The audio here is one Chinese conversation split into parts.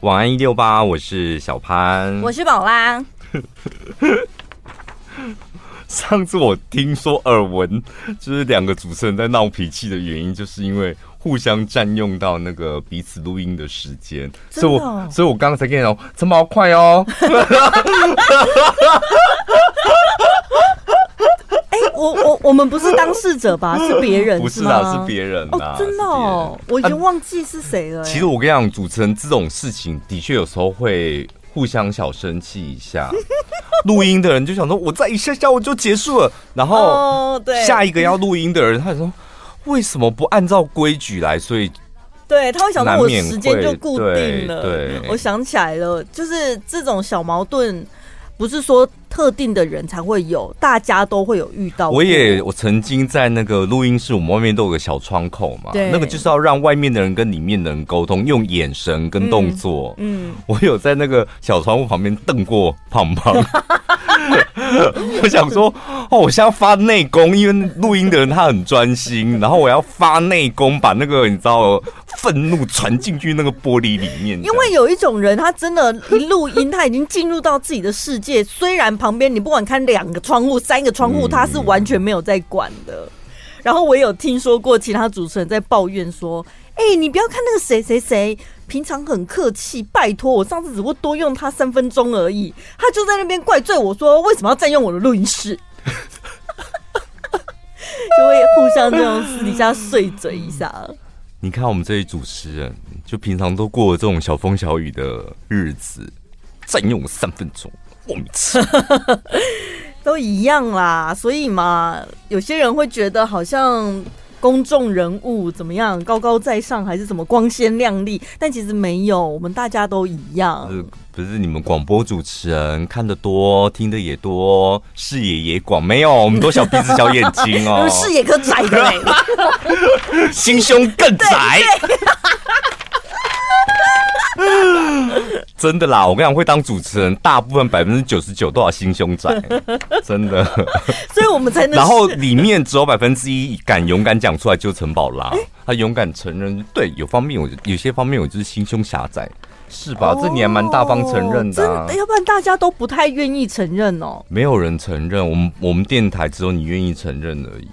晚安一六八，我是小潘，我是宝拉。上次我听说耳闻，就是两个主持人在闹脾气的原因，就是因为互相占用到那个彼此录音的时间，哦，所以我所以我刚刚才跟你讲，这么快哦。我我我们不是当事者吧？是别人？不是啊，是别人啊、哦！真的哦，我已经忘记是谁了。其实我跟你讲，主持人这种事情的确有时候会互相小生气一下。录音的人就想说，我再一下下我就结束了，然后对下一个要录音的人，他说为什么不按照规矩来？所以对他会想说，我时间就固定了。对，对我想起来了，就是这种小矛盾。不是说特定的人才会有，大家都会有遇到。我也我曾经在那个录音室，我们外面都有个小窗口嘛，那个就是要让外面的人跟里面的人沟通，用眼神跟动作。嗯，嗯我有在那个小窗户旁边瞪过胖胖。我想说，哦，我现在要发内功，因为录音的人他很专心，然后我要发内功，把那个你知道愤怒传进去那个玻璃里面。因为有一种人，他真的一录音，他已经进入到自己的世界。虽然旁边你不管看两个窗户、三个窗户，他是完全没有在管的。然后我也有听说过其他主持人在抱怨说：“哎、欸，你不要看那个谁谁谁，平常很客气，拜托我上次只不过多用他三分钟而已，他就在那边怪罪我说为什么要占用我的录音室，就会互相这种私底下碎嘴一下。你看我们这些主持人，就平常都过这种小风小雨的日子，占用我三分钟，我每次。都一样啦，所以嘛，有些人会觉得好像公众人物怎么样，高高在上，还是怎么光鲜亮丽，但其实没有，我们大家都一样。不是，不是你们广播主持人看得多，听得也多，视野也广，没有，我们都小鼻子小眼睛哦，视野可窄的嘞，心胸更窄。真的啦，我跟你讲，会当主持人，大部分百分之九十九都要心胸窄，真的。所以我们才能。然后里面只有百分之一敢勇敢讲出来，就陈宝拉，他勇敢承认，对，有方面我有些方面我就是心胸狭窄，是吧？这你还蛮大方承认的，啊，要不然大家都不太愿意承认哦。没有人承认，我们我们电台只有你愿意承认而已。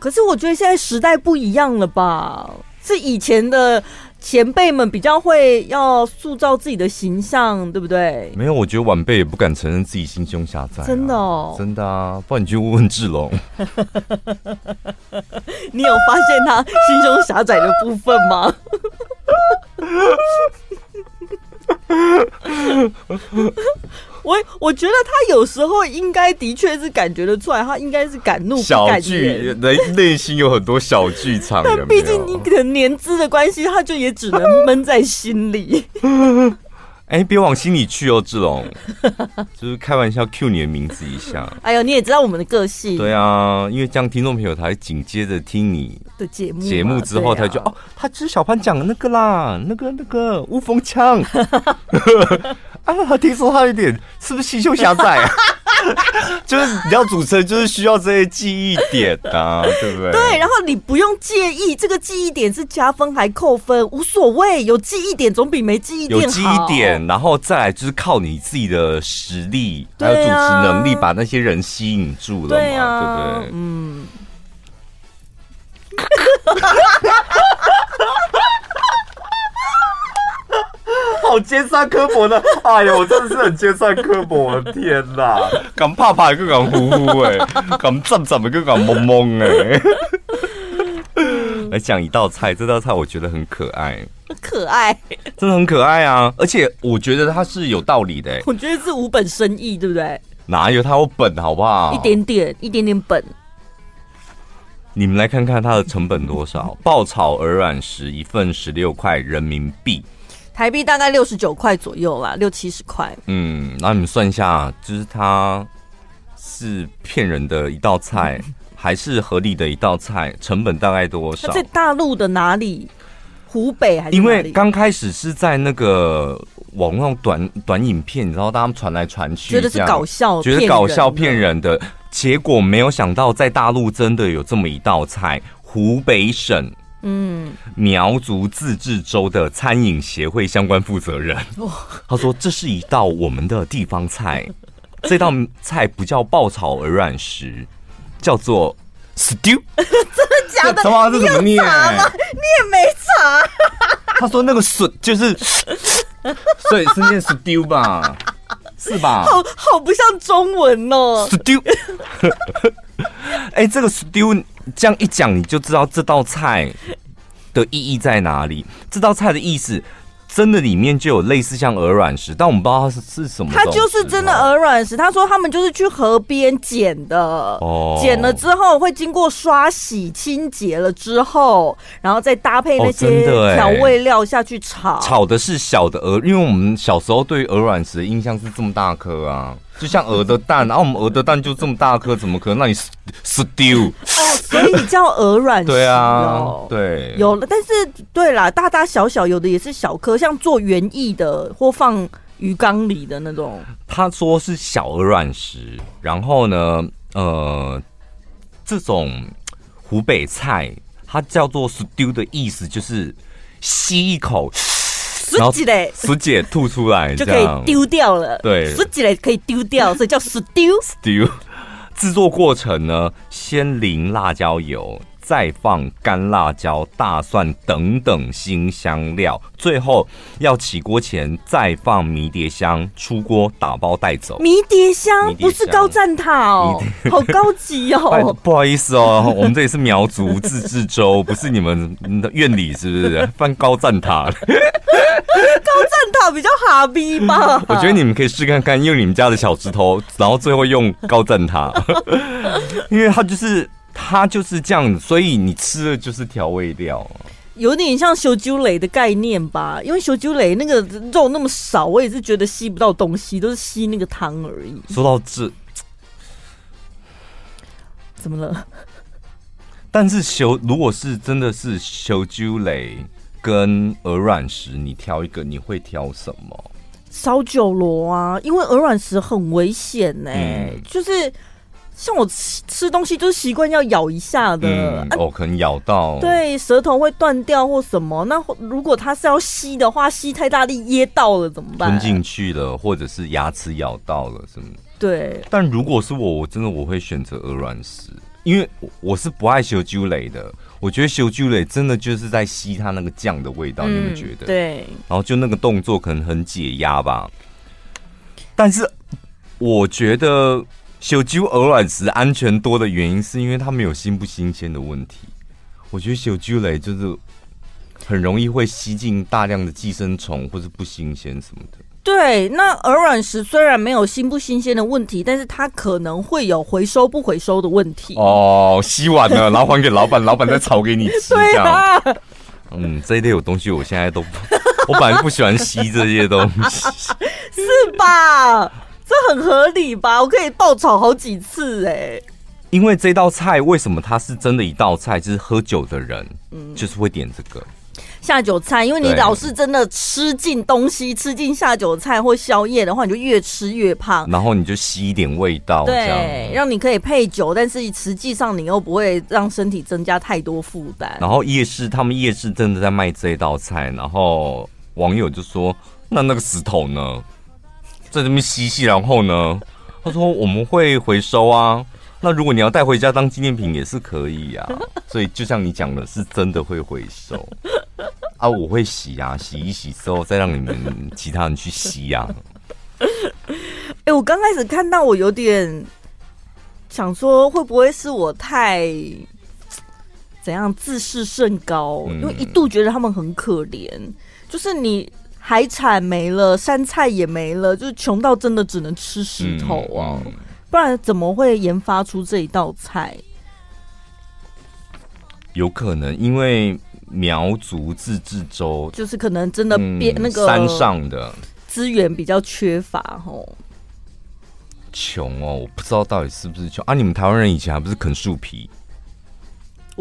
可是我觉得现在时代不一样了吧？是以前的。前辈们比较会要塑造自己的形象，对不对？没有，我觉得晚辈也不敢承认自己心胸狭窄。真的哦，真的啊！不然你去问问志龙，你有发现他心胸狭窄的部分吗？我我觉得他有时候应该的确是感觉得出来，他应该是敢怒不敢言，小剧，内内心有很多小剧场。但毕竟你可能年资的关系，他就也只能闷在心里。哎、欸，别往心里去哦，志龙，就是开玩笑，cue 你的名字一下。哎呦，你也知道我们的个性。对啊，因为这样听众朋友才紧接着听你的节目，节目之后他就、啊、哦，他就是小潘讲的那个啦，那个那个乌风枪。啊，听说他有点是不是心胸狭窄啊？就是你要主持人，就是需要这些记忆点啊，对不对？对，然后你不用介意这个记忆点是加分还扣分，无所谓，有记忆点总比没记忆点好。有记忆点，然后再来就是靠你自己的实力、啊、还有主持能力，把那些人吸引住了嘛，对，啊、对不对？嗯。好尖酸刻薄的，哎呀，我真的是很尖酸刻薄，我的天哪！敢怕怕，又敢呼呼，哎，敢站站，又敢懵懵，哎。来讲一道菜，这道菜我觉得很可爱，可爱，真的很可爱啊！而且我觉得它是有道理的，哎，我觉得是无本生意，对不对？哪有它有本，好不好？一点点，一点点本。你们来看看它的成本多少？爆炒鹅卵石一份十六块人民币。台币大概六十九块左右啦，六七十块。嗯，那你们算一下，就是它是骗人的一道菜，还是合理的一道菜？成本大概多少？在大陆的哪里？湖北还是？因为刚开始是在那个网络短短影片，你知道，他们传来传去，觉得是搞笑，觉得搞笑骗人的，结果没有想到在大陆真的有这么一道菜，湖北省。嗯，苗族自治州的餐饮协会相关负责人，他说这是一道我们的地方菜，这道菜不叫爆炒鹅卵石，叫做 stew。真的假的？这怎么念？你也没查。他说那个笋就是，所以是念 stew 吧？是吧？好好不像中文哦。stew。哎，这个 stew。这样一讲，你就知道这道菜的意义在哪里。这道菜的意思，真的里面就有类似像鹅卵石，但我们不知道它是是什么。它就是真的鹅卵石。他说他们就是去河边捡的，哦，捡了之后会经过刷洗清洁了之后，然后再搭配那些调味料下去炒。炒的是小的鹅，因为我们小时候对鹅卵石的印象是这么大颗啊。就像鹅的蛋，然后我们鹅的蛋就这么大颗，怎么可能让你 stew？哦，所以叫鹅卵石。对啊，对，有了。但是对啦，大大小小有的也是小颗，像做园艺的或放鱼缸里的那种。他说是小鹅卵石，然后呢，呃，这种湖北菜它叫做 stew 的意思就是吸一口。然后水解吐出来就可以丢掉了。对，十几粒可以丢掉，所以叫 stew。stew 制作过程呢，先淋辣椒油。再放干辣椒、大蒜等等新香料，最后要起锅前再放迷迭香，出锅打包带走。迷迭香不是高赞塔哦，好高级哦。不好意思哦，我们这里是苗族自治州，不是你们的院里，是不是？放高赞塔，高赞塔比较哈逼吧？我觉得你们可以试看看，用你们家的小石头，然后最后用高赞塔，因为它就是。它就是这样，所以你吃的就是调味料，有点像修酒蕾的概念吧？因为修酒蕾那个肉那么少，我也是觉得吸不到东西，都是吸那个汤而已。说到这，怎么了？但是修如果是真的是修酒蕾跟鹅卵石，你挑一个，你会挑什么？烧酒螺啊，因为鹅卵石很危险呢、欸，嗯、就是。像我吃吃东西就是习惯要咬一下的，嗯啊、哦，可能咬到，对，舌头会断掉或什么。那如果它是要吸的话，吸太大力噎到了怎么办？吞进去了，或者是牙齿咬到了什么？对。但如果是我，我真的我会选择鹅卵石，因为我是不爱烧酒类的。我觉得烧酒类真的就是在吸它那个酱的味道，嗯、你们觉得？对。然后就那个动作可能很解压吧。但是我觉得。烧酒鹅卵石安全多的原因，是因为它没有新不新鲜的问题。我觉得烧酒类就是很容易会吸进大量的寄生虫，或是不新鲜什么的。对，那鹅卵石虽然没有新不新鲜的问题，但是它可能会有回收不回收的问题。哦，吸完了，然后还给老板，老板再炒给你吃，对啊。嗯，这一类有东西，我现在都，我本来不喜欢吸这些东西，是吧？这很合理吧？我可以爆炒好几次哎、欸！因为这道菜为什么它是真的一道菜？就是喝酒的人，嗯，就是会点这个下酒菜。因为你老是真的吃进东西，吃进下酒菜或宵夜的话，你就越吃越胖。然后你就吸一点味道，对，让你可以配酒，但是实际上你又不会让身体增加太多负担。然后夜市，他们夜市真的在卖这道菜，然后网友就说：“那那个石头呢？”在这边吸吸，然后呢，他说我们会回收啊。那如果你要带回家当纪念品也是可以啊。所以就像你讲的，是真的会回收啊。我会洗啊，洗一洗之后再让你们其他人去吸啊。哎、欸，我刚开始看到我有点想说，会不会是我太怎样自视甚高？因为一度觉得他们很可怜，就是你。海产没了，山菜也没了，就是穷到真的只能吃石头啊！不然怎么会研发出这一道菜？有可能因为苗族自治州，就是可能真的变那个山上的资源比较缺乏哦。穷哦，我不知道到底是不是穷啊？你们台湾人以前还不是啃树皮？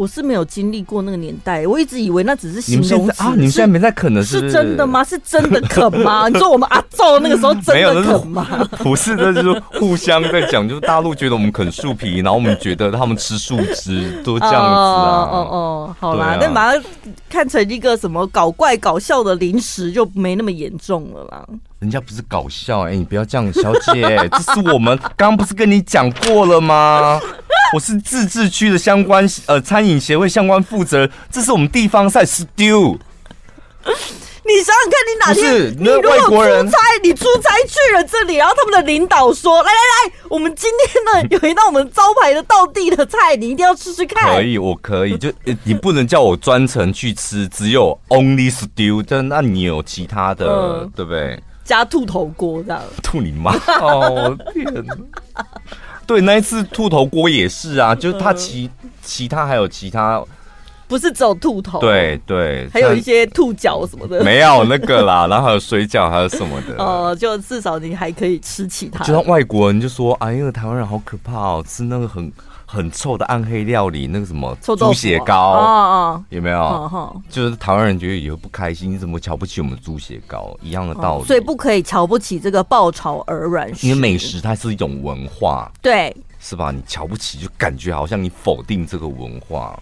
我是没有经历过那个年代，我一直以为那只是形容词啊。你们现在没在啃的是，是真的吗？是真的啃吗？你说我们阿祖那个时候真的啃吗？不是，那就是互相在讲，就是大陆觉得我们啃树皮，然后我们觉得他们吃树枝，都这样子啊。哦哦，哦，好啦，那、啊、把它看成一个什么搞怪搞笑的零食，就没那么严重了啦。人家不是搞笑，哎、欸，你不要这样，小姐，这是我们 刚刚不是跟你讲过了吗？我是自治区的相关呃餐饮协会相关负责人，这是我们地方赛 stew。你想想看，你哪天你如果出差，你出差去了这里，然后他们的领导说：“来来来，我们今天呢 有一道我们招牌的道地的菜，你一定要吃吃看。”可以，我可以，就你不能叫我专程去吃，只有 only stew，但那你有其他的，嗯、对不对？加兔头锅这样，兔你妈！哦天哪！对，那一次兔头锅也是啊，就是他其其他还有其他，不是只有兔头，对对，还有一些兔脚什么的，没有那个啦，然后还有水饺，还有什么的，哦、呃，就至少你还可以吃其他。就像外国人就说，哎呀，台湾人好可怕哦，吃那个很。很臭的暗黑料理，那个什么猪血糕，哦哦，有没有？就是台湾人觉得以后不开心，你怎么瞧不起我们猪血糕？一样的道理，哦，所以不可以瞧不起这个爆炒鹅卵石。因为美食它是一种文化，对，是吧？你瞧不起，就感觉好像你否定这个文化。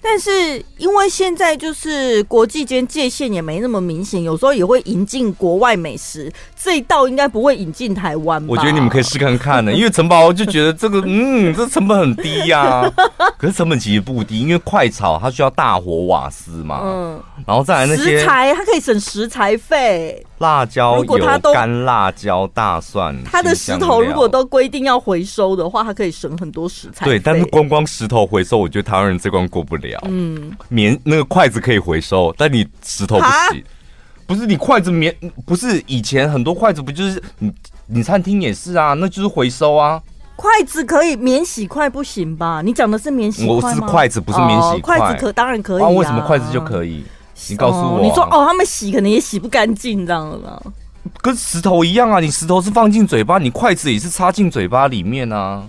但是因为现在就是国际间界限也没那么明显，有时候也会引进国外美食，这一道应该不会引进台湾吧？我觉得你们可以试看看呢，因为陈宝就觉得这个嗯，这成本很低呀、啊，可是成本其实不低，因为快炒它需要大火瓦斯嘛，嗯，然后再来那些食材，它可以省食材费。辣椒油、干辣椒、大蒜，它的石头如果都规定要回收的话，它可以省很多食材。对，但是光光石头回收，我觉得台湾人这关过不了。嗯，棉那个筷子可以回收，但你石头不行。不是你筷子棉，不是以前很多筷子不就是你你餐厅也是啊，那就是回收啊。筷子可以免洗筷不行吧？你讲的是免洗筷吗？我是筷子，不是免洗筷。筷子可当然可以啊。为什么筷子就可以？你告诉我、啊，你说哦，他们洗可能也洗不干净，这样的。跟石头一样啊，你石头是放进嘴巴，你筷子也是插进嘴巴里面啊。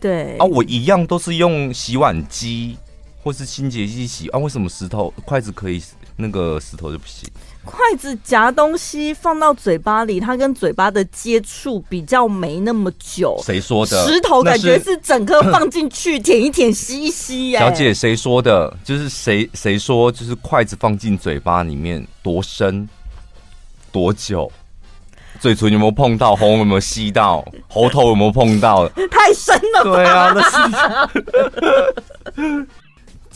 对啊，我一样都是用洗碗机或是清洁剂洗啊，为什么石头筷子可以，那个石头就不行？筷子夹东西放到嘴巴里，它跟嘴巴的接触比较没那么久。谁说的？石头感觉是整颗放进去舔一舔吸一吸。小姐，谁说的？就是谁谁说？就是筷子放进嘴巴里面多深多久？嘴唇有没有碰到？喉有没有吸到？喉头有没有碰到？太深了。对啊，那是。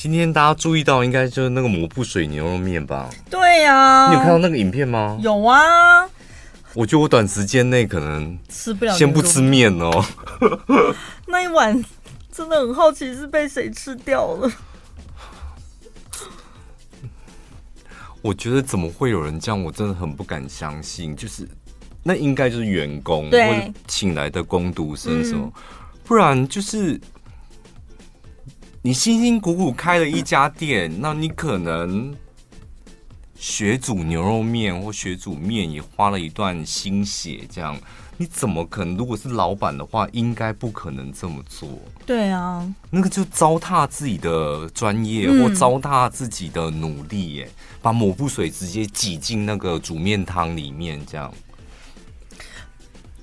今天大家注意到，应该就是那个抹布水牛肉面吧？对呀、啊，你有看到那个影片吗？有啊。我觉得我短时间内可能吃不了，先不吃面哦。那一碗真的很好奇是被谁吃掉了。我觉得怎么会有人这样？我真的很不敢相信。就是那应该就是员工对或者请来的工读生什么，嗯、不然就是。你辛辛苦苦开了一家店，那你可能学煮牛肉面或学煮面也花了一段心血，这样你怎么可能？如果是老板的话，应该不可能这么做。对啊，那个就糟蹋自己的专业或糟蹋自己的努力耶，把抹布水直接挤进那个煮面汤里面，这样。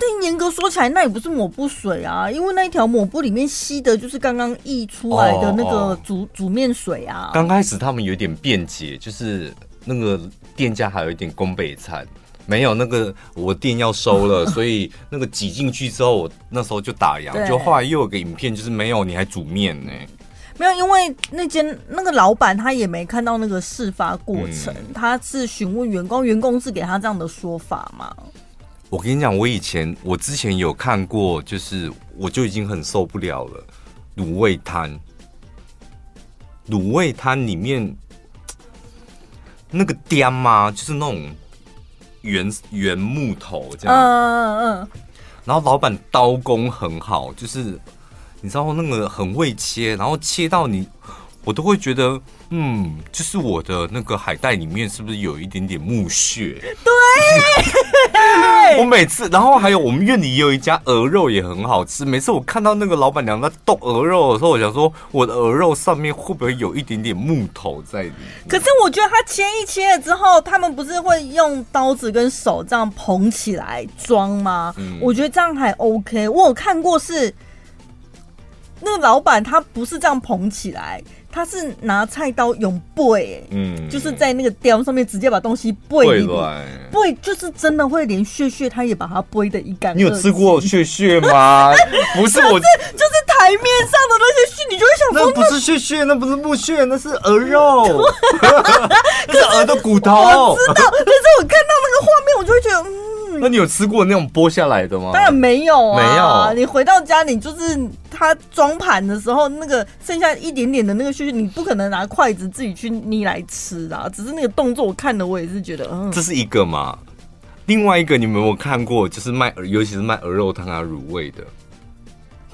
但严格说起来，那也不是抹布水啊，因为那一条抹布里面吸的就是刚刚溢出来的那个煮、哦哦、煮面水啊。刚开始他们有点辩解，就是那个店家还有一点宫北餐，没有那个我店要收了，所以那个挤进去之后，我那时候就打烊。就后来又有个影片，就是没有你还煮面呢？没有，因为那间那个老板他也没看到那个事发过程，嗯、他是询问员工，员工是给他这样的说法嘛。我跟你讲，我以前我之前有看过，就是我就已经很受不了了。卤味摊，卤味摊里面 那个颠嘛，就是那种圆圆木头这样。嗯嗯嗯。然后老板刀工很好，就是你知道那个很会切，然后切到你我都会觉得，嗯，就是我的那个海带里面是不是有一点点木屑？对，我每次，然后还有我们院里也有一家鹅肉也很好吃。每次我看到那个老板娘在剁鹅肉的时候，我想说，我的鹅肉上面会不会有一点点木头在里面？可是我觉得他切一切了之后，他们不是会用刀子跟手这样捧起来装吗？嗯，我觉得这样还 OK。我有看过是那个老板，他不是这样捧起来。他是拿菜刀用背，嗯，就是在那个雕上面直接把东西背里面，背就是真的会连血血，他也把它背的一干。你有吃过血血吗？不是我，就是台面上的那些血，你就会想说，那不是血血，那不是木屑，那是鹅肉，那是鹅的骨头。我知道，可是我看到那个画面，我就会觉得，嗯。那你有吃过那种剥下来的吗？当然没有啊，没有。你回到家，你就是他装盘的时候，那个剩下一点点的那个屑屑，你不可能拿筷子自己去捏来吃啊。只是那个动作，我看了，我也是觉得，嗯，这是一个嘛。另外一个，你们有没有看过？就是卖，尤其是卖鹅肉汤啊、卤味的，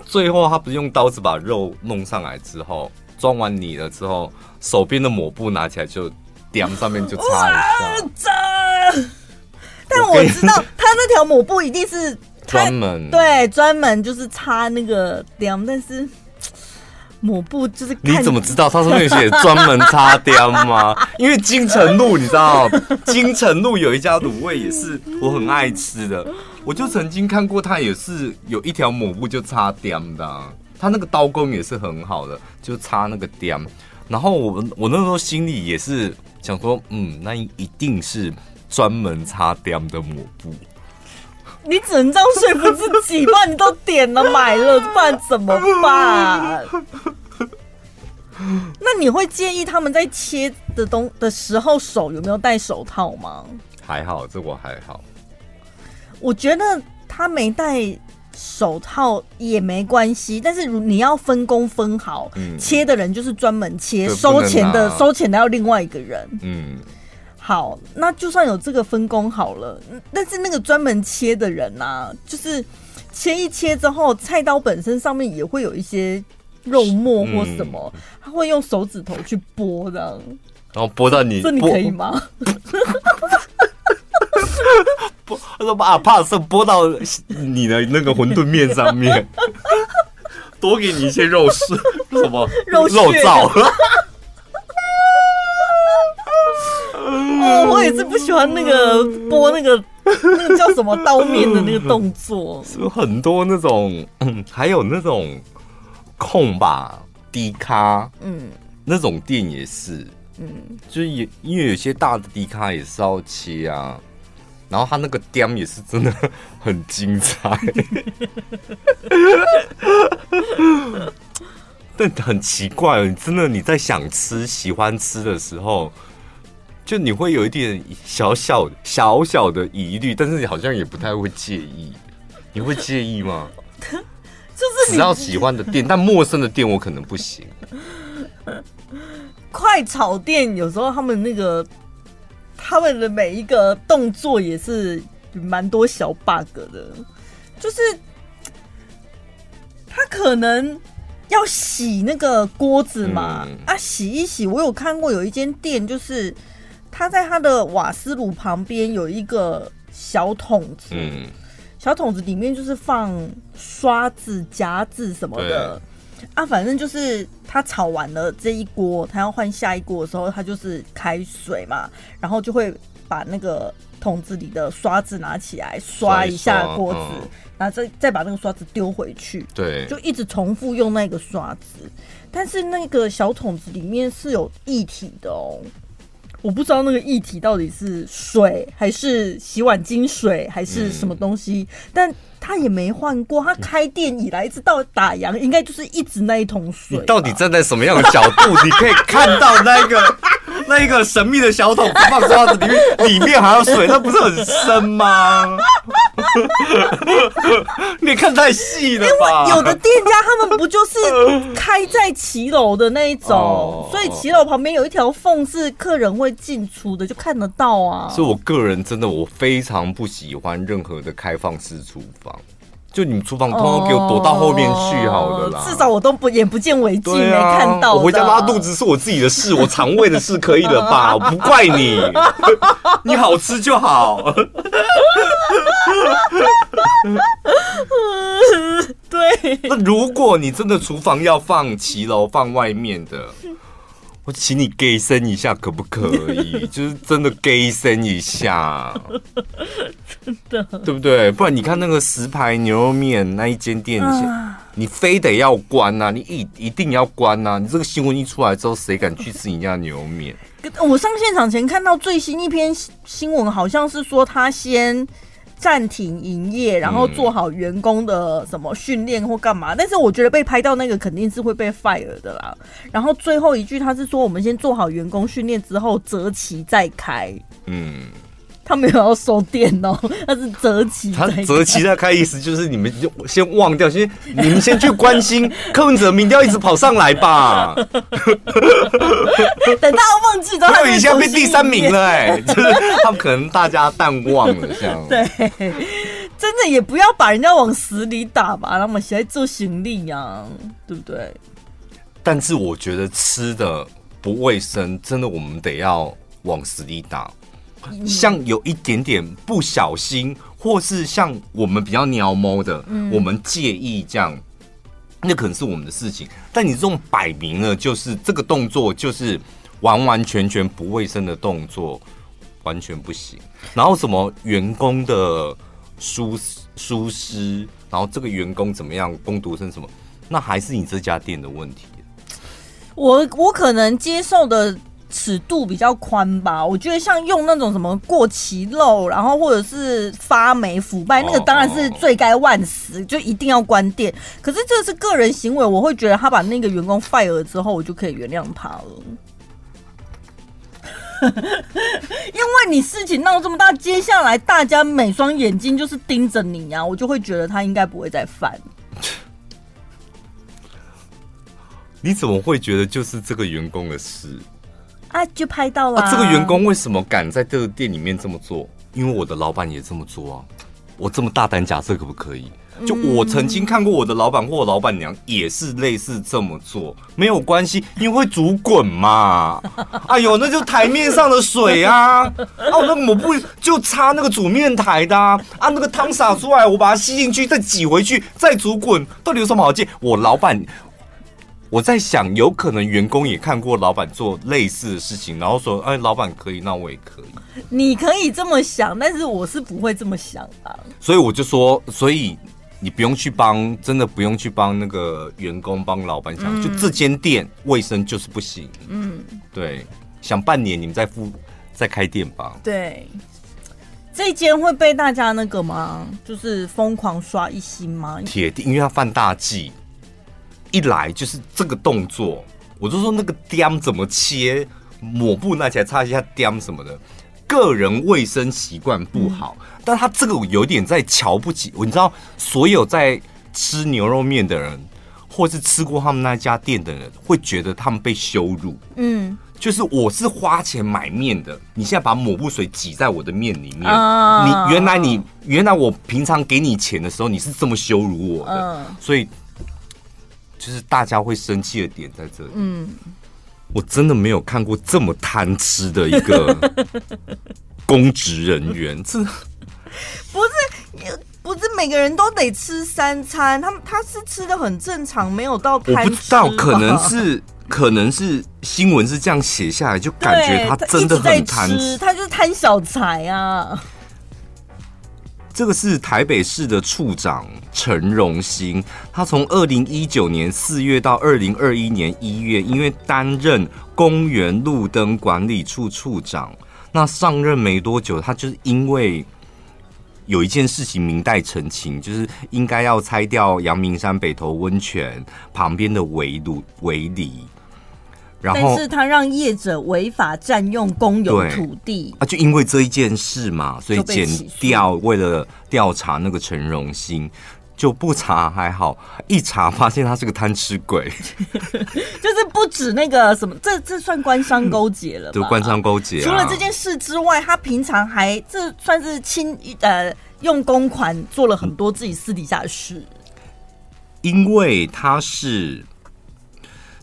最后他不是用刀子把肉弄上来之后，装完泥了之后，手边的抹布拿起来就点上面就擦一下。但我知道他那条抹布一定是专门对专门就是擦那个雕，但是 抹布就是你怎么知道他上面写专门擦雕吗？因为金城路你知道，金城路有一家卤味也是我很爱吃的，我就曾经看过他也是有一条抹布就擦雕的，他那个刀工也是很好的，就擦那个点。然后我我那时候心里也是想说，嗯，那一定是。专门擦雕的抹布，你只能这样说服自己吧？你都点了买了，不然怎么办？那你会建议他们在切的东的时候手有没有戴手套吗？还好，这我还好。我觉得他没戴手套也没关系，但是如你要分工分好，嗯、切的人就是专门切，收钱的收钱的要另外一个人，嗯。好，那就算有这个分工好了，但是那个专门切的人呐、啊，就是切一切之后，菜刀本身上面也会有一些肉末或什么，嗯、他会用手指头去剥这样，然后剥到你，这你可以吗？剥，他说把怕是剥到你的那个馄饨面上面，多给你一些肉丝，什么肉肉燥。哦，我也是不喜欢那个剥那个那个叫什么刀面的那个动作，是很多那种，还有那种控吧低咖，嗯，那种店也是，嗯，就是也因为有些大的低咖也是要切啊，然后他那个点也是真的很精彩，但很奇怪，你真的你在想吃喜欢吃的时候。就你会有一点小小小小的疑虑，但是你好像也不太会介意。你会介意吗？就是只要喜欢的店，但陌生的店我可能不行。快炒店有时候他们那个他们的每一个动作也是蛮多小 bug 的，就是他可能要洗那个锅子嘛，嗯、啊，洗一洗。我有看过有一间店就是。他在他的瓦斯炉旁边有一个小桶子，嗯，小桶子里面就是放刷子、夹子什么的。啊，反正就是他炒完了这一锅，他要换下一锅的时候，他就是开水嘛，然后就会把那个桶子里的刷子拿起来刷一下锅子，然后再再把那个刷子丢回去，对，就一直重复用那个刷子，但是那个小桶子里面是有液体的哦。我不知道那个液体到底是水还是洗碗精水还是什么东西，嗯、但他也没换过。他开店以来一直到打烊，应该就是一直那一桶水。你到底站在什么样的角度？你可以看到那个 那一个神秘的小桶放刷子里面，里面还有水，那不是很深吗？你看太细了吧？有的店家他们不就是开在骑楼的那一种，哦、所以骑楼旁边有一条缝是客人会进出的，就看得到啊。所以我个人真的我非常不喜欢任何的开放式厨房。就你们厨房通通给我躲到后面去好了啦。至少我都不眼不见为净，没看到。我回家拉肚子是我自己的事，我肠胃的事可以了吧？我 不怪你，你好吃就好。对。那如果你真的厨房要放骑楼放外面的。我请你 gay 声一下，可不可以？就是真的 gay 声一下，真的，对不对？不然你看那个石牌牛肉面那一间店，啊、你非得要关呐、啊？你一一定要关呐、啊？你这个新闻一出来之后，谁敢去吃你家牛肉面？我上现场前看到最新一篇新闻，好像是说他先。暂停营业，然后做好员工的什么训练或干嘛？嗯、但是我觉得被拍到那个肯定是会被 fire 的啦。然后最后一句他是说，我们先做好员工训练之后择期再开。嗯。他没有要收店哦，他是择期。他择期在开，意思就是你们就先忘掉，先你们先去关心 柯文哲民调一直跑上来吧。等大家忘记之后，他已经被第三名了哎、欸，就是他们可能大家淡忘了这样。对，真的也不要把人家往死里打吧，他们现在做行李呀，对不对？但是我觉得吃的不卫生，真的我们得要往死里打。像有一点点不小心，或是像我们比较鸟猫的，嗯、我们介意这样，那可能是我们的事情。但你这种摆明了就是这个动作，就是完完全全不卫生的动作，完全不行。然后什么员工的疏疏失，然后这个员工怎么样，工读生什么，那还是你这家店的问题。我我可能接受的。尺度比较宽吧，我觉得像用那种什么过期肉，然后或者是发霉腐败，那个当然是罪该万死，就一定要关店。可是这是个人行为，我会觉得他把那个员工 fire 了之后，我就可以原谅他了。因为你事情闹这么大，接下来大家每双眼睛就是盯着你呀，我就会觉得他应该不会再犯。你怎么会觉得就是这个员工的事？啊，就拍到了。啊，这个员工为什么敢在这个店里面这么做？因为我的老板也这么做啊。我这么大胆假设可不可以？就我曾经看过我的老板或老板娘也是类似这么做，没有关系，因为煮滚嘛。哎呦，那就台面上的水啊！哦，那个抹布就擦那个煮面台的啊，啊那个汤洒出来，我把它吸进去，再挤回去，再煮滚，到底有什么好介？我老板。我在想，有可能员工也看过老板做类似的事情，然后说：“哎，老板可以，那我也可以。”你可以这么想，但是我是不会这么想的。所以我就说，所以你不用去帮，真的不用去帮那个员工帮老板想，嗯、就这间店卫生就是不行。嗯，对，想半年你们再复再开店吧。对，这间会被大家那个吗？就是疯狂刷一星吗？铁定，因为他犯大忌。一来就是这个动作，我就说那个雕怎么切，抹布拿起来擦一下雕什么的，个人卫生习惯不好。嗯、但他这个有点在瞧不起我，你知道，所有在吃牛肉面的人，或是吃过他们那家店的人，会觉得他们被羞辱。嗯，就是我是花钱买面的，你现在把抹布水挤在我的面里面，哦、你原来你原来我平常给你钱的时候，你是这么羞辱我的，哦、所以。就是大家会生气的点在这里。嗯，我真的没有看过这么贪吃的一个 公职人员。这不是不是每个人都得吃三餐，他们他是吃的很正常，没有到贪吃。我不知道，可能是可能是新闻是这样写下来，就感觉他真的很贪吃，他就是贪小财啊。这个是台北市的处长陈荣兴，他从二零一九年四月到二零二一年一月，因为担任公园路灯管理处处长，那上任没多久，他就是因为有一件事情明代澄清，就是应该要拆掉阳明山北投温泉旁边的围炉围篱。然后但是他让业者违法占用公有土地啊，就因为这一件事嘛，所以检调为了调查那个陈荣兴，就不查还好，一查发现他是个贪吃鬼，就是不止那个什么，这这算官商勾结了，对，官商勾结。除了这件事之外，他平常还这算是亲呃用公款做了很多自己私底下的事？因为他是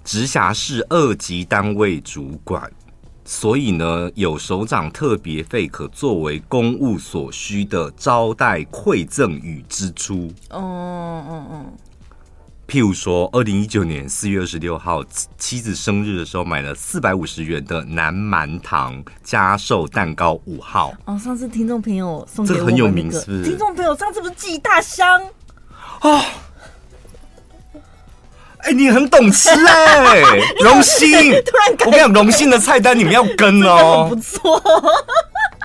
直辖市二级单位主管。所以呢，有首长特别费可作为公务所需的招待馈赠与支出。哦，嗯嗯。譬如说，二零一九年四月二十六号妻子生日的时候，买了四百五十元的南蛮堂加寿蛋糕五号。哦，上次听众朋友送给我这个很有名，是不是？听众朋友上次不是寄一大箱啊？哎、欸，你很懂吃哎、欸，荣幸！突然我跟你讲，荣幸的菜单你们要跟哦，不错。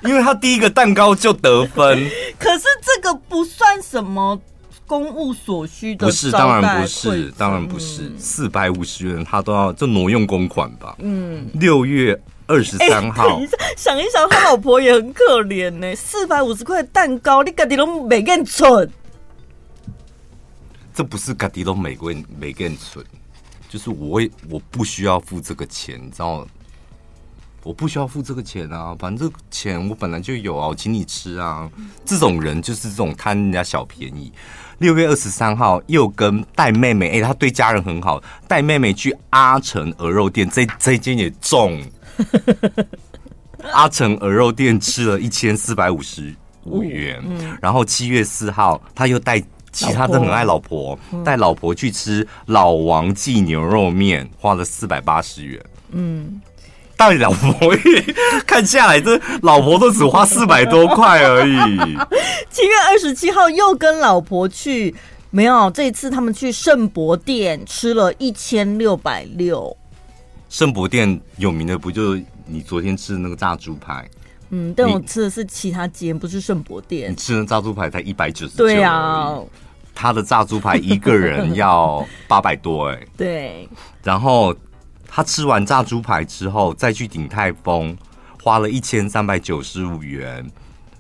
因为他第一个蛋糕就得分，可是这个不算什么公务所需的，不是，当然不是，当然不是，四百五十元他都要就挪用公款吧？嗯，六月二十三号、欸，想一想，他老婆也很可怜呢，四百五十块蛋糕，你家己都没更蠢。这不是卡迪都每个人每个人存，就是我我不需要付这个钱，你知道？我不需要付这个钱啊，反正这个钱我本来就有啊，我请你吃啊。这种人就是这种贪人家小便宜。六月二十三号又跟带妹妹，哎、欸，他对家人很好，带妹妹去阿成鹅肉店，这这间也中。阿成鹅肉店吃了一千四百五十五元，嗯、然后七月四号他又带。其他都很爱老婆，带老，婆去吃老王记牛肉面，花了四百八十元。嗯，带老婆 看下来，这老婆都只花四百多块而已。七月二十七号又跟老婆去，没有，这一次他们去圣博店吃了一千六百六。圣博店有名的不就你昨天吃的那个炸猪排？嗯，但我吃的是其他间，不是圣博店。你吃的炸猪排才一百九十九。对啊，他的炸猪排一个人要 八百多哎、欸。对。然后他吃完炸猪排之后，再去鼎泰丰，花了一千三百九十五元，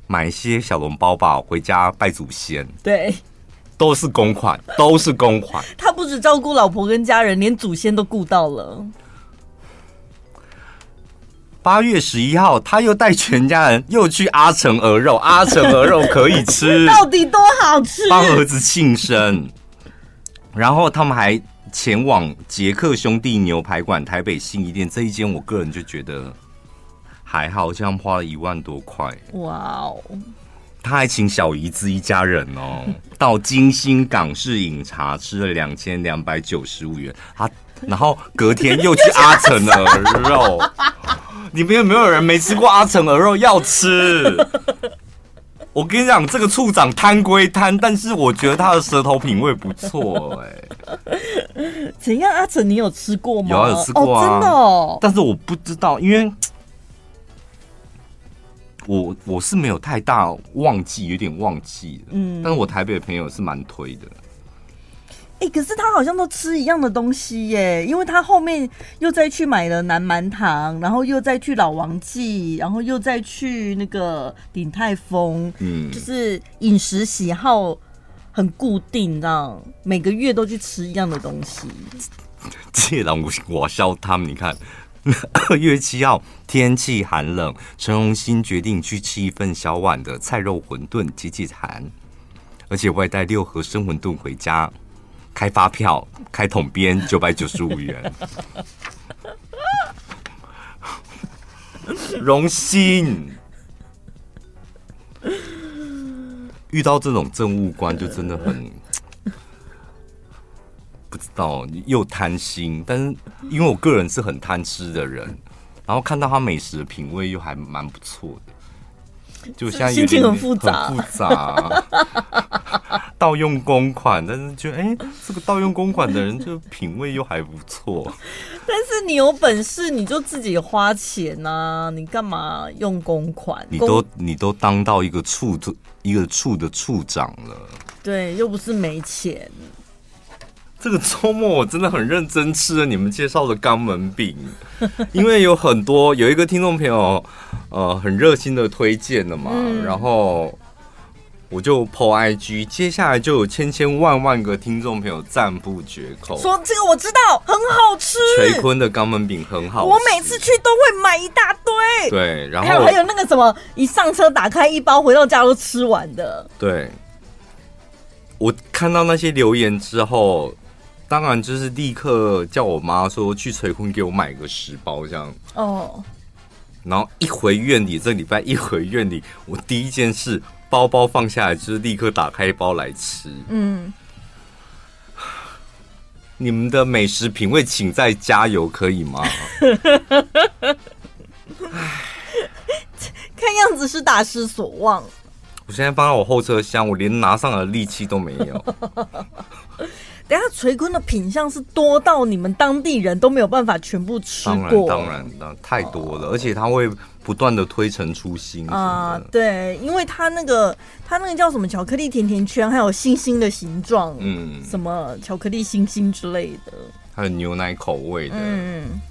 买一些小笼包吧，回家拜祖先。对，都是公款，都是公款。他不止照顾老婆跟家人，连祖先都顾到了。八月十一号，他又带全家人又去阿城鹅肉，阿城鹅肉可以吃，到底多好吃？帮儿子庆生，然后他们还前往杰克兄弟牛排馆台北新义店这一间，我个人就觉得还好，这样花了一万多块。哇哦！他还请小姨子一家人哦，到金星港式饮茶吃了两千两百九十五元，他然后隔天又去阿城鹅肉。你们有没有人没吃过阿成鹅肉要吃？我跟你讲，这个处长贪归贪，但是我觉得他的舌头品味不错哎、欸。怎样？阿成，你有吃过吗？有啊，有吃过啊，哦、真的哦。但是我不知道，因为我我是没有太大忘记，有点忘记了。嗯，但是我台北的朋友是蛮推的。哎、欸，可是他好像都吃一样的东西耶，因为他后面又再去买了南蛮糖，然后又再去老王记，然后又再去那个鼎泰丰，嗯，就是饮食喜好很固定，你知道，每个月都去吃一样的东西。这让我我笑他们，你看，二月七号天气寒冷，陈荣兴决定去吃一份小碗的菜肉馄饨解解馋，而且外带六盒生馄饨回家。开发票，开桶编九百九十五元，荣幸。遇到这种政务官，就真的很不知道，又贪心，但是因为我个人是很贪吃的人，然后看到他美食的品味又还蛮不错的，就现在心情很复杂，复杂。盗用公款，但是觉得哎、欸，这个盗用公款的人就品味又还不错。但是你有本事你就自己花钱呐、啊，你干嘛用公款？你都你都当到一个处的一个处的处长了，对，又不是没钱。这个周末我真的很认真吃了你们介绍的肛门饼，因为有很多有一个听众朋友呃很热心的推荐的嘛，嗯、然后。我就 po IG，接下来就有千千万万个听众朋友赞不绝口，说这个我知道很好吃，垂坤的肛门饼很好吃，我每次去都会买一大堆。对，然后还有还有那个什么，一上车打开一包，回到家都吃完的。对，我看到那些留言之后。当然，就是立刻叫我妈说去垂坤给我买个十包这样。哦。然后一回院里，这礼拜一回院里，我第一件事包包放下来，就是立刻打开一包来吃。嗯。你们的美食品味，请再加油，可以吗？看样子是大失所望。我现在放在我后车厢，我连拿上的力气都没有。等下，垂坤的品相是多到你们当地人都没有办法全部吃过。当然，当然，当然太多了，哦、而且他会不断的推陈出新啊。对，因为他那个他那个叫什么巧克力甜甜圈，还有星星的形状，嗯，什么巧克力星星之类的，还有牛奶口味的，嗯。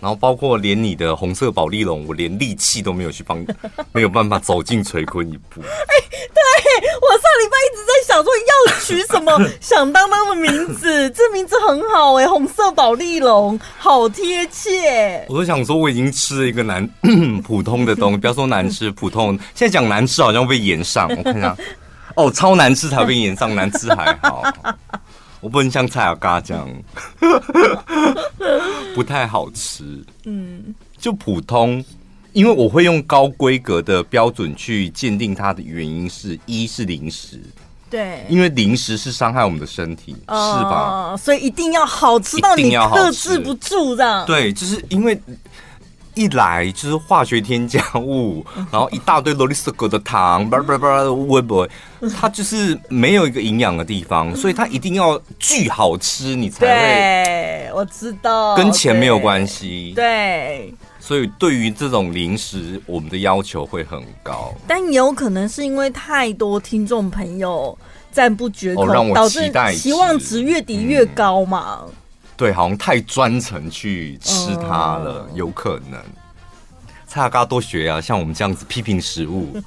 然后包括连你的红色保丽龙，我连力气都没有去帮，没有办法走进垂坤一步。哎、欸，对，我上礼拜一直在想说要取什么响当当的名字，这名字很好哎、欸，红色宝丽龙好贴切。我都想说我已经吃了一个难 普通的东西，不要说难吃，普通。现在讲难吃好像被延上，我看一下，哦，超难吃才被延上，难吃还好。我不能像蔡阿嘎这样，不太好吃。嗯，就普通，因为我会用高规格的标准去鉴定它的原因是，一是零食，对，因为零食是伤害我们的身体，是吧？所以一定要好吃到你克制不住这样。对，就是因为。一来就是化学添加物，然后一大堆罗里斯格的糖，不不不，会不会？它就是没有一个营养的地方，所以它一定要巨好吃，你才会。对，我知道，跟钱没有关系。对，所以对于这种零食，我们的要求会很高。但也有可能是因为太多听众朋友赞不绝口，哦、让我期待导致期望值越低越高嘛。嗯对，好像太专程去吃它了，有可能。蔡阿嘎多学啊，像我们这样子批评食物，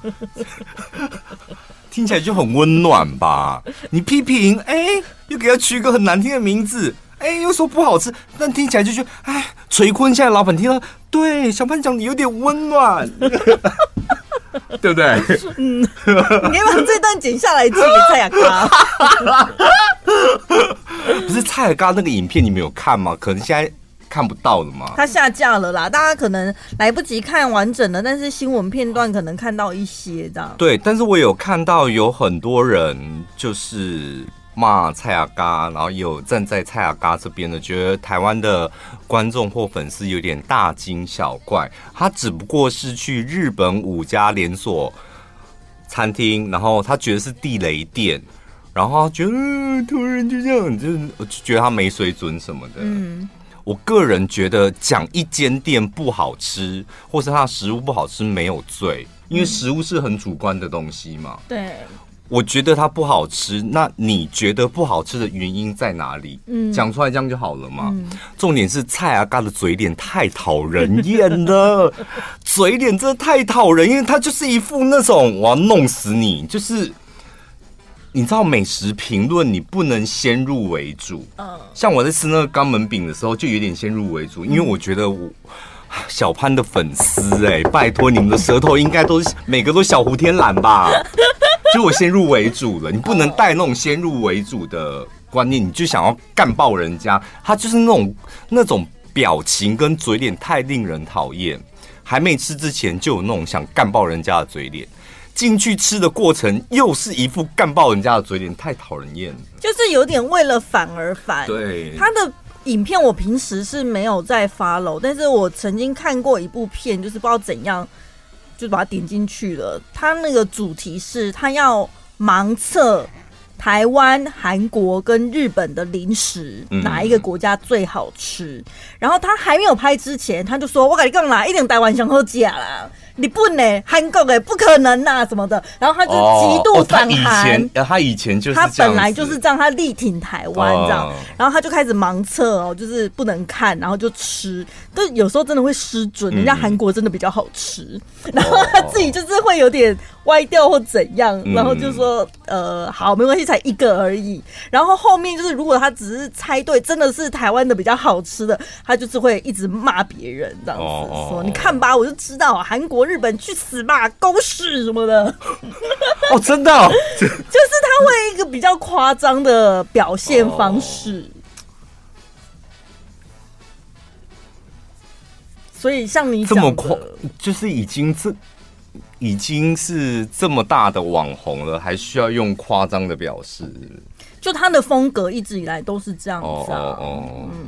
听起来就很温暖吧？你批评，哎，又给他取一个很难听的名字，哎，又说不好吃，但听起来就觉得，哎，垂坤现在老板听到，对，小潘讲的有点温暖。对不对？嗯，你把这段剪下来寄给蔡雅刚。不是蔡雅刚那个影片，你没有看吗？可能现在看不到了吗？它下架了啦，大家可能来不及看完整的，但是新闻片段可能看到一些这样。对，但是我有看到有很多人就是。骂蔡雅嘎，然后有站在蔡雅嘎这边的，觉得台湾的观众或粉丝有点大惊小怪。他只不过是去日本五家连锁餐厅，然后他觉得是地雷店，然后他觉得突然就这样，就就觉得他没水准什么的。嗯，我个人觉得讲一间店不好吃，或是他的食物不好吃没有罪，因为食物是很主观的东西嘛。对。我觉得它不好吃，那你觉得不好吃的原因在哪里？嗯，讲出来这样就好了嘛。嗯、重点是蔡阿嘎的嘴脸太讨人厌了，嘴脸真的太讨人厌，因为他就是一副那种我要弄死你，就是你知道美食评论你不能先入为主。嗯，像我在吃那个肛门饼的时候，就有点先入为主，因为我觉得我小潘的粉丝哎、欸，拜托你们的舌头应该都是每个都小胡天蓝吧。就我先入为主了，你不能带那种先入为主的观念，你就想要干爆人家，他就是那种那种表情跟嘴脸太令人讨厌。还没吃之前就有那种想干爆人家的嘴脸，进去吃的过程又是一副干爆人家的嘴脸，太讨人厌了。就是有点为了反而反。对，他的影片我平时是没有在 follow，但是我曾经看过一部片，就是不知道怎样。就把它点进去了。他那个主题是他要盲测台湾、韩国跟日本的零食哪一个国家最好吃。然后他还没有拍之前，他就说：“我跟你讲啦，一定台湾想喝假啦。”你不能韩国哎，不可能呐、啊、什么的，然后他就极度反韩、哦哦。他以前，他以前就是他本来就是这样，他力挺台湾这样，哦、然后他就开始盲测哦，就是不能看，然后就吃，但有时候真的会失准，人家韩国真的比较好吃，嗯、然后他自己就是会有点歪掉或怎样，然后就说、嗯、呃好没关系，才一个而已。然后后面就是如果他只是猜对，真的是台湾的比较好吃的，他就是会一直骂别人这样子说，你看吧，我就知道韩国。日本去死吧，狗屎什么的！哦，真的、哦，就是他会一个比较夸张的表现方式。哦、所以像你这么夸，就是已经这已经是这么大的网红了，还需要用夸张的表示？就他的风格一直以来都是这样子啊。哦，哦嗯，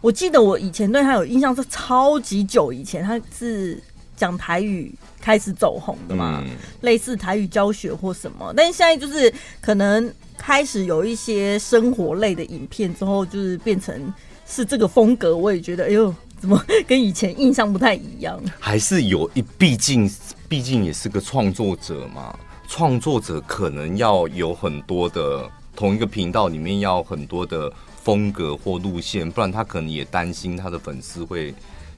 我记得我以前对他有印象是超级久以前，他是。讲台语开始走红的嘛，嗯、类似台语教学或什么，但是现在就是可能开始有一些生活类的影片之后，就是变成是这个风格。我也觉得，哎呦，怎么跟以前印象不太一样？还是有一，毕竟毕竟也是个创作者嘛，创作者可能要有很多的同一个频道里面要很多的风格或路线，不然他可能也担心他的粉丝会。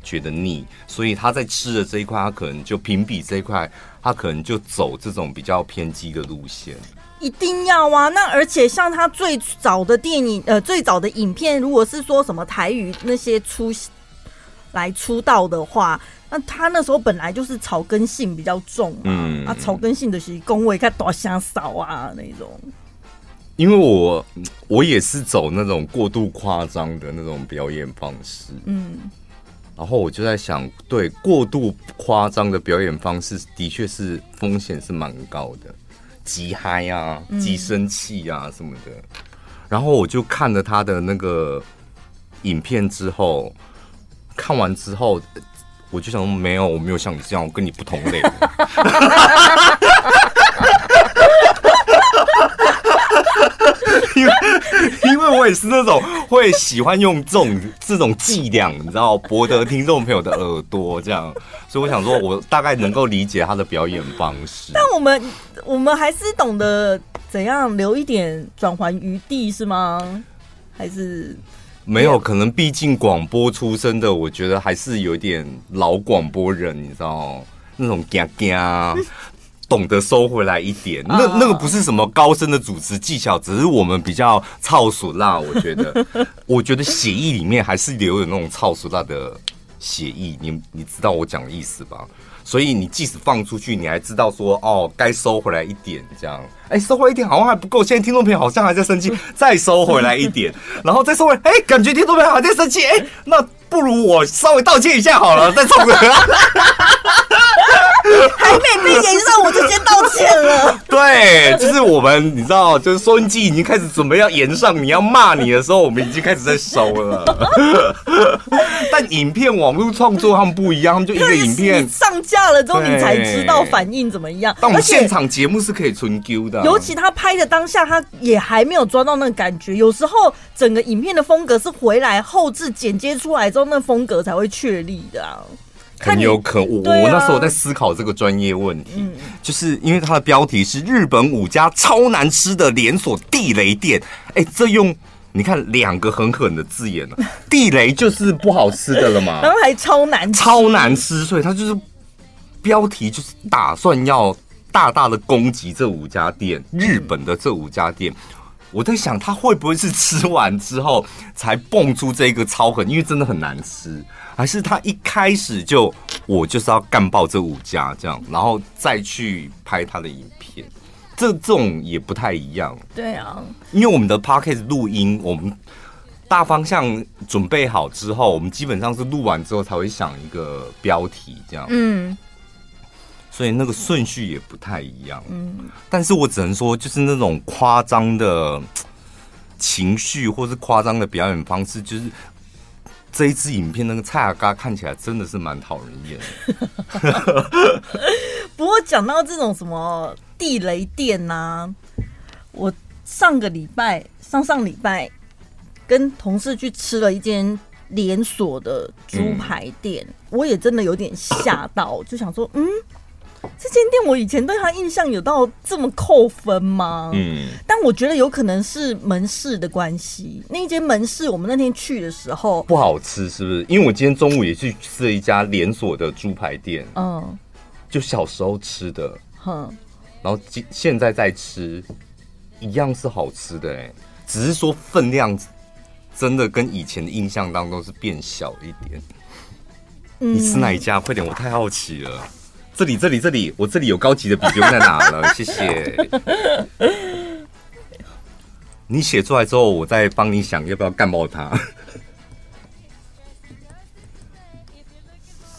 觉得腻，所以他在吃的这一块，他可能就评比这一块，他可能就走这种比较偏激的路线。一定要啊！那而且像他最早的电影，呃，最早的影片，如果是说什么台语那些出来出道的话，那他那时候本来就是草根性比较重，嗯啊，草根性的是工位看多香少啊那种。因为我我也是走那种过度夸张的那种表演方式，嗯。然后我就在想，对过度夸张的表演方式，的确是风险是蛮高的，极嗨啊，极生气啊什么的。嗯、然后我就看了他的那个影片之后，看完之后，我就想说，没有，我没有像你这样，我跟你不同类。因为，因为我也是那种会喜欢用这种这种伎俩，你知道，博得听众朋友的耳朵，这样，所以我想说，我大概能够理解他的表演方式。但我们，我们还是懂得怎样留一点转圜余地，是吗？还是没有？可能毕竟广播出身的，我觉得还是有点老广播人，你知道，那种嘎嘎。懂得收回来一点，那那个不是什么高深的主持技巧，只是我们比较操俗辣。我觉得，我觉得写意里面还是留有那种操俗辣的写意，你你知道我讲的意思吧？所以你即使放出去，你还知道说哦，该收回来一点，这样。哎，收回来一点好像还不够，现在听众朋友好像还在生气，再收回来一点，然后再收回来，哎，感觉听众朋友还在生气，哎，那不如我稍微道歉一下好了，再冲回来。还没被延上，我就先道歉了。对，就是我们，你知道，就是收音机已经开始准备要延上，你要骂你的时候，我们已经开始在收了。但影片网络创作他们不一样，他们就一个影片上架了之后，你才知道反应怎么样。但我们现场节目是可以存 Q 的，尤其他拍的当下，他也还没有抓到那个感觉。有时候整个影片的风格是回来后置剪接出来之后，那风格才会确立的啊。很有可我，啊、我那时候我在思考这个专业问题，嗯、就是因为它的标题是日本五家超难吃的连锁地雷店，哎、欸，这用你看两个很狠的字眼了，地雷就是不好吃的了嘛，然后还超难吃，超难吃，所以它就是标题就是打算要大大的攻击这五家店，日本的这五家店。我在想，他会不会是吃完之后才蹦出这个超狠？因为真的很难吃，还是他一开始就我就是要干爆这五家这样，然后再去拍他的影片？这这种也不太一样。对啊，因为我们的 podcast 录音，我们大方向准备好之后，我们基本上是录完之后才会想一个标题这样。嗯。所以那个顺序也不太一样，嗯，但是我只能说，就是那种夸张的情绪，或是夸张的表演方式，就是这一支影片那个蔡阿嘎看起来真的是蛮讨人厌。不过讲到这种什么地雷店呐、啊，我上个礼拜、上上礼拜跟同事去吃了一间连锁的猪排店，嗯、我也真的有点吓到，就想说，嗯。这间店我以前对他印象有到这么扣分吗？嗯，但我觉得有可能是门市的关系。那一间门市，我们那天去的时候不好吃，是不是？因为我今天中午也去吃了一家连锁的猪排店，嗯，就小时候吃的，哼，然后现现在在吃，一样是好吃的，哎，只是说分量真的跟以前的印象当中是变小一点。嗯，你吃哪一家？快点，我太好奇了。这里，这里，这里，我这里有高级的笔，就在哪了？谢谢。你写出来之后，我再帮你想要不要干爆他。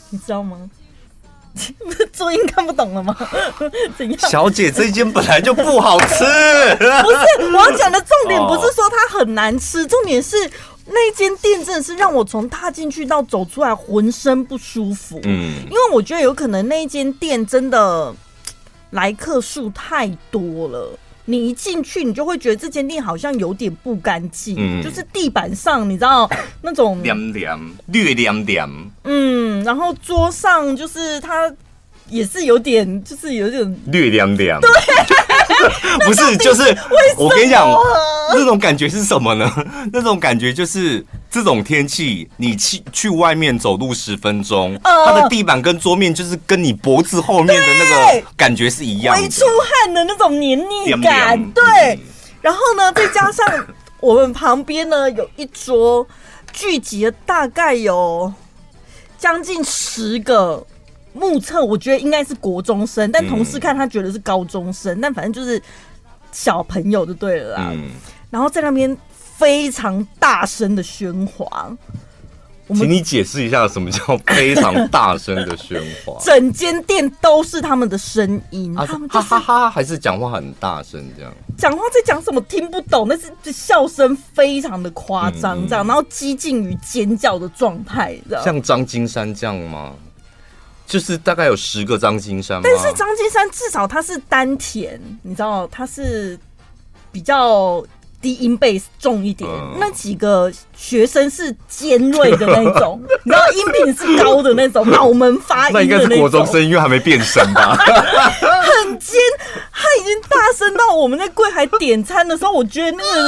你知道吗？注音看不懂了吗？怎样？小姐，这间本来就不好吃。不是，我要讲的重点不是说它很难吃，重点是。那间店真的是让我从踏进去到走出来浑身不舒服。嗯，因为我觉得有可能那间店真的来客数太多了，你一进去你就会觉得这间店好像有点不干净，嗯，就是地板上你知道那种凉凉、略凉凉，嗯，然后桌上就是它也是有点，就是有点略凉凉，对。不是，就是我跟你讲，那种感觉是什么呢？那种感觉就是这种天气，你去去外面走路十分钟，它的地板跟桌面就是跟你脖子后面的那个感觉是一样的，微出汗的那种黏腻感。对，然后呢，再加上我们旁边呢有一桌聚集了大概有将近十个。目测我觉得应该是国中生，但同事看他觉得是高中生，嗯、但反正就是小朋友就对了啦。嗯、然后在那边非常大声的喧哗，请你解释一下什么叫非常大声的喧哗？整间店都是他们的声音，啊、他们哈哈哈，还是讲话很大声这样？讲话在讲什么听不懂，那是笑声非常的夸张，这样，嗯、然后几近于尖叫的状态，这样。像张金山这样吗？就是大概有十个张金山，但是张金山至少他是丹田，你知道他是比较低音贝重一点，嗯、那几个学生是尖锐的那种，你知道音频是高的那种，脑门发音的那种。那应该是国中生，因为还没变声吧？很尖，他已经大声到我们在柜台点餐的时候，我觉得那个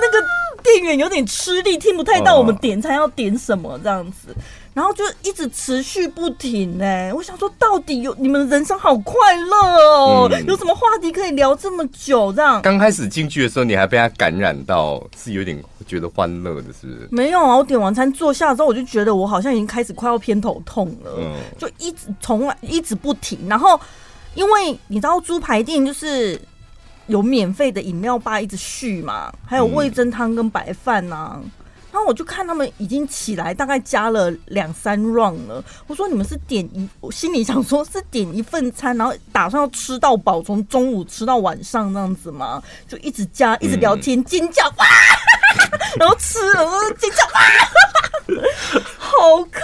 那个店员有点吃力，听不太到我们点餐要点什么这样子。然后就一直持续不停哎，我想说，到底有你们的人生好快乐哦，嗯、有什么话题可以聊这么久？这样刚开始进去的时候，你还被他感染到，是有点觉得欢乐的，是不是？没有啊，我点完餐坐下之后，我就觉得我好像已经开始快要偏头痛了，嗯、就一直从来一直不停。然后因为你知道猪排店就是有免费的饮料吧，一直续嘛，还有味噌汤跟白饭呐、啊。嗯然后我就看他们已经起来，大概加了两三 round 了。我说你们是点一，我心里想说是点一份餐，然后打算要吃到饱，从中午吃到晚上这样子吗？就一直加，一直聊天，嗯、尖叫哇，然后吃了尖叫哇，好可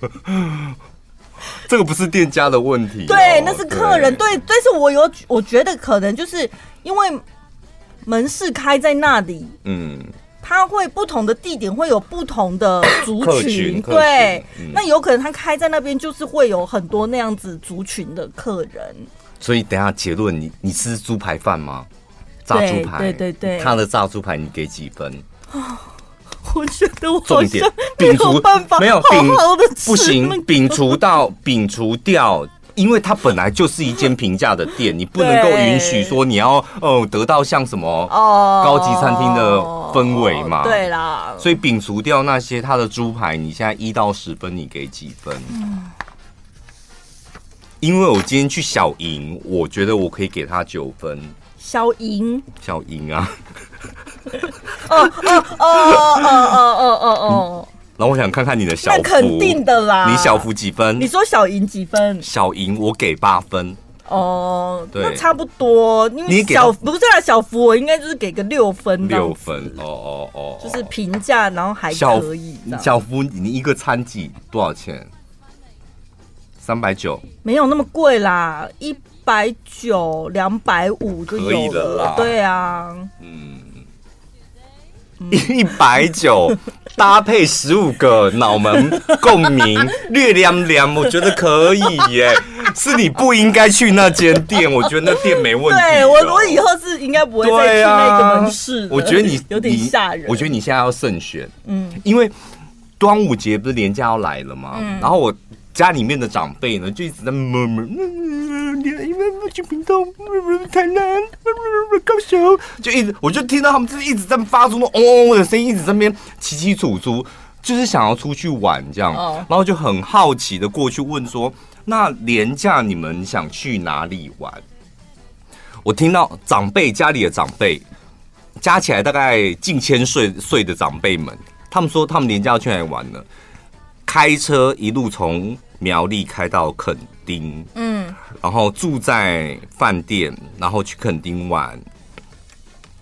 怕！这个不是店家的问题，对，那是客人。对，对，但是我有，我觉得可能就是因为。门市开在那里，嗯，他会不同的地点会有不同的族群，群对，嗯、那有可能他开在那边就是会有很多那样子族群的客人。所以等下结论，你你吃猪排饭吗？炸猪排，对对对，他的炸猪排你给几分？我觉得我好像没有办法，没有好好的吃，不行，摒除到摒除掉。因为它本来就是一间平价的店，你不能够允许说你要哦得到像什么高级餐厅的氛围嘛？对啦，所以摒除掉那些它的猪排，你现在一到十分，你给几分？因为我今天去小营，我觉得我可以给他九分。小营，小营啊！哦哦哦哦哦哦哦哦！然后我想看看你的小福，那肯定的啦。你小福几分？你说小赢几分？小赢我给八分。哦，对，那差不多。你小不是啊，小福我应该就是给个六分。六分，哦哦哦，就是平价，然后还可以。小福，你一个餐几多少钱？三百九，没有那么贵啦，一百九、两百五就有了。对啊，嗯。一百九搭配十五个脑门共鸣，略凉凉，我觉得可以耶。是你不应该去那间店，我觉得那店没问题。对我，我以后是应该不会再去那个门市。我觉得你有点吓人。我觉得你现在要慎选，嗯，因为端午节不是连假要来了吗？然后我家里面的长辈呢，就一直在 murmur 因为不去屏东，台南，高雄，就一直，我就听到他们就是一直在发出那嗡嗡嗡的声音，一直在那边起起楚楚，就是想要出去玩这样，然后就很好奇的过去问说：“那年假你们想去哪里玩？”我听到长辈家里的长辈加起来大概近千岁岁的长辈们，他们说他们年假要去哪里玩呢？开车一路从苗栗开到垦丁，嗯，然后住在饭店，然后去垦丁玩，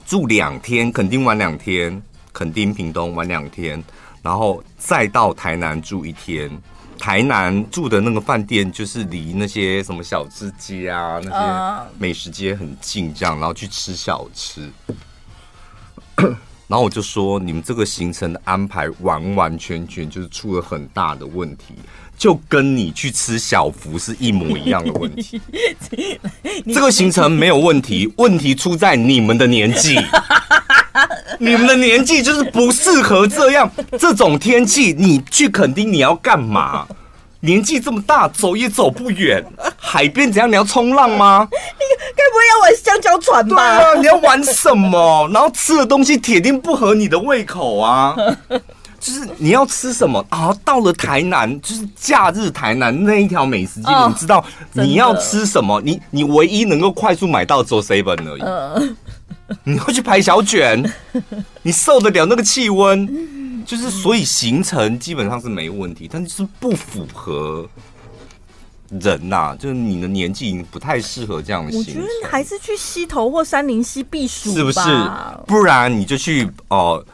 住两天，垦丁玩两天，垦丁屏东玩两天，然后再到台南住一天。台南住的那个饭店就是离那些什么小吃街啊，那些美食街很近，这样，然后去吃小吃。然后我就说，你们这个行程的安排完完全全就是出了很大的问题，就跟你去吃小福是一模一样的问题。这个行程没有问题，问题出在你们的年纪，你们的年纪就是不适合这样。这种天气，你去垦丁你要干嘛？年纪这么大，走也走不远。海边怎样？你要冲浪吗？你该不会要玩香蕉船吧？对啊，你要玩什么？然后吃的东西铁定不合你的胃口啊！就是你要吃什么啊？到了台南，就是假日台南那一条美食街，你知道你要吃什么？你你唯一能够快速买到只有 seven 而已。你会去排小卷？你受得了那个气温？就是，所以行程基本上是没问题，但是不符合人呐、啊，就是你的年纪已经不太适合这样的。我觉得还是去溪头或三林溪避暑，是不是？不然你就去哦、呃，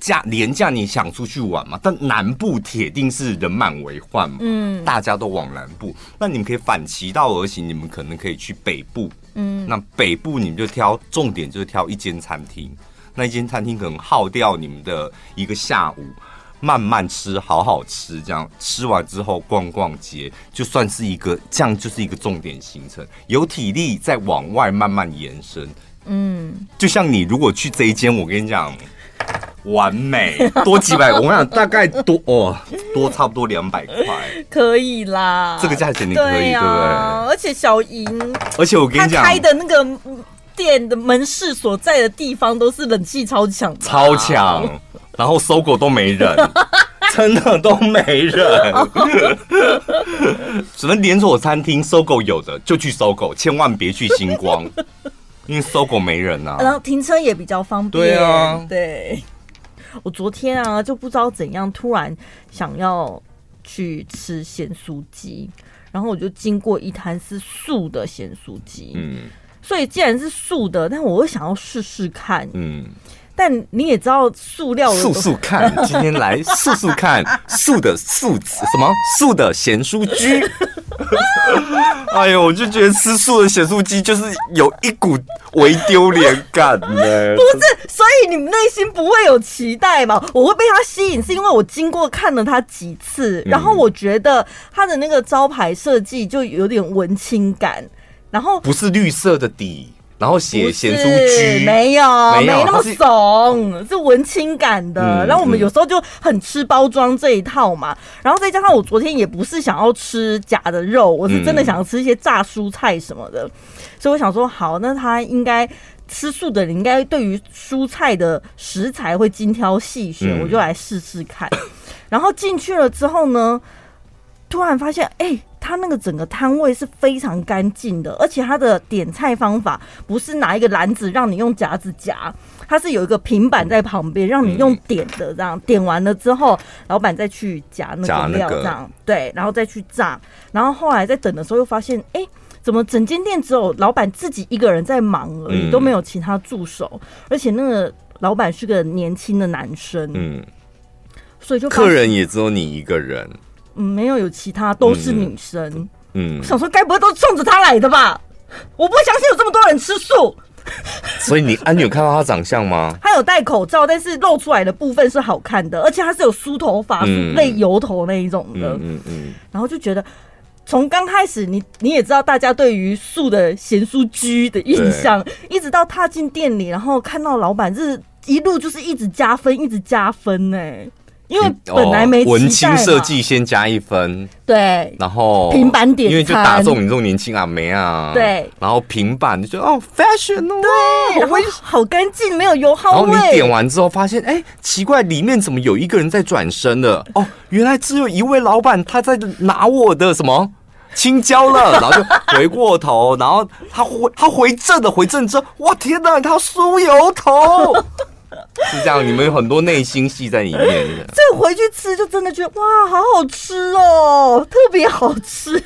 假连假你想出去玩嘛？但南部铁定是人满为患嘛，嗯，大家都往南部，那你们可以反其道而行，你们可能可以去北部，嗯，那北部你们就挑重点，就是挑一间餐厅。那间餐厅可能耗掉你们的一个下午，慢慢吃，好好吃，这样吃完之后逛逛街，就算是一个这样，就是一个重点行程。有体力再往外慢慢延伸，嗯，就像你如果去这一间，我跟你讲，完美，多几百，我跟你讲大概多哦，多差不多两百块，可以啦，这个价钱你可以，对，啊、对不对？而且小莹，而且我跟你讲，开的那个。店的门市所在的地方都是冷气超强，啊，超强，然后搜狗都没人，真的都没人。只能连锁餐厅搜狗有的就去搜狗，千万别去星光，因为搜狗没人啊。然后停车也比较方便。对啊，对。我昨天啊，就不知道怎样，突然想要去吃咸酥鸡，然后我就经过一摊是素的咸酥鸡，嗯。所以既然是素的，但我会想要试试看。嗯，但你也知道塑料，素素看，今天来素素看素的素什么素的咸酥鸡。哎呦，我就觉得吃素的咸酥鸡就是有一股微丢脸感呢。不是，所以你们内心不会有期待嘛？我会被它吸引，是因为我经过看了它几次，然后我觉得它的那个招牌设计就有点文青感。然后不是绿色的底，然后写咸酥鸡，没有没有那么怂，是文青感的。嗯、然后我们有时候就很吃包装这一套嘛。嗯、然后再加上我昨天也不是想要吃假的肉，我是真的想要吃一些炸蔬菜什么的。嗯、所以我想说，好，那他应该吃素的人应该对于蔬菜的食材会精挑细选，嗯、我就来试试看。然后进去了之后呢，突然发现，哎、欸。他那个整个摊位是非常干净的，而且他的点菜方法不是拿一个篮子让你用夹子夹，他是有一个平板在旁边让你用点的，这样点完了之后，老板再去夹那个料，这样对，然后再去炸。然后后来在等的时候又发现，哎，怎么整间店只有老板自己一个人在忙而已，都没有其他助手，而且那个老板是个年轻的男生，嗯，所以就客人也只有你一个人。嗯，没有，有其他都是女生。嗯，嗯，我想说该不会都是冲着他来的吧？我不会相信有这么多人吃素。所以你啊，你有看到他长相吗？他有戴口罩，但是露出来的部分是好看的，而且他是有梳头发、类油头那一种的。嗯嗯嗯。然后就觉得，从刚开始你你也知道，大家对于素的咸酥居的印象，一直到踏进店里，然后看到老板，就是一路就是一直加分，一直加分呢、欸。因为本来没文青设计先加一分，对，然后平板点，因为就打中你这种年轻阿妹啊，对，然后平板就觉得哦，fashion 哦，对，然后好干净，没有油耗味。然后你点完之后发现，哎，奇怪，里面怎么有一个人在转身的？哦，原来只有一位老板他在拿我的什么青椒了，然后就回过头，然后他回他回正的回正之后，哇天哪，他酥油头。是这样，你们有很多内心戏在里面的。这回去吃就真的觉得哇，好好吃哦，特别好吃。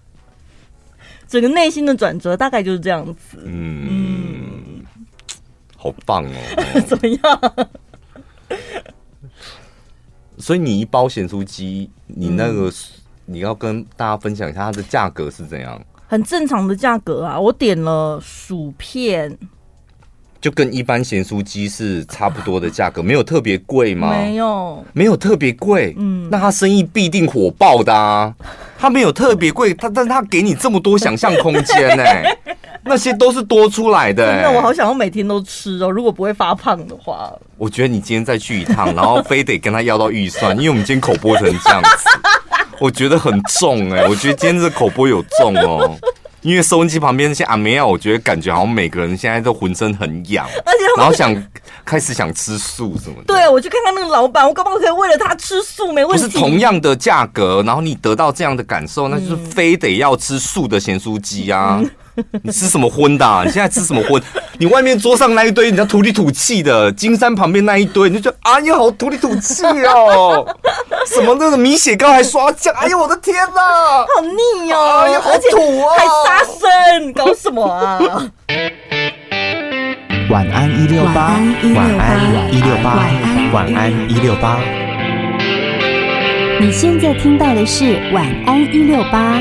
整个内心的转折大概就是这样子。嗯，嗯好棒哦。怎么样？所以你一包咸酥鸡，你那个、嗯、你要跟大家分享一下它的价格是怎样？很正常的价格啊，我点了薯片。就跟一般咸酥鸡是差不多的价格，没有特别贵吗？没有，没有特别贵。嗯，那他生意必定火爆的啊！他没有特别贵，他但是他给你这么多想象空间呢、欸，那些都是多出来的、欸。那我好想要每天都吃哦，如果不会发胖的话。我觉得你今天再去一趟，然后非得跟他要到预算，因为我们今天口播成这样子，我觉得很重哎、欸，我觉得今天这口播有重哦。因为收音机旁边那些阿梅啊，我觉得感觉好像每个人现在都浑身很痒，而且然后想开始想吃素什么的。对，我去看看那个老板，我可不可以为了他吃素？没问题。不是同样的价格，然后你得到这样的感受，那就是非得要吃素的咸酥鸡啊。嗯 你吃什么荤的、啊？你现在吃什么荤？你外面桌上那一堆，你家土里土气的；金山旁边那一堆，你就觉得哎呀，好土里土气哦！什么那个米血糕还刷酱？哎呦，我的天哪，好腻哦！哎呀，好土啊，还杀生，搞什么啊？晚安一六八，晚安一六八，晚安一六八。你现在听到的是晚安一六八。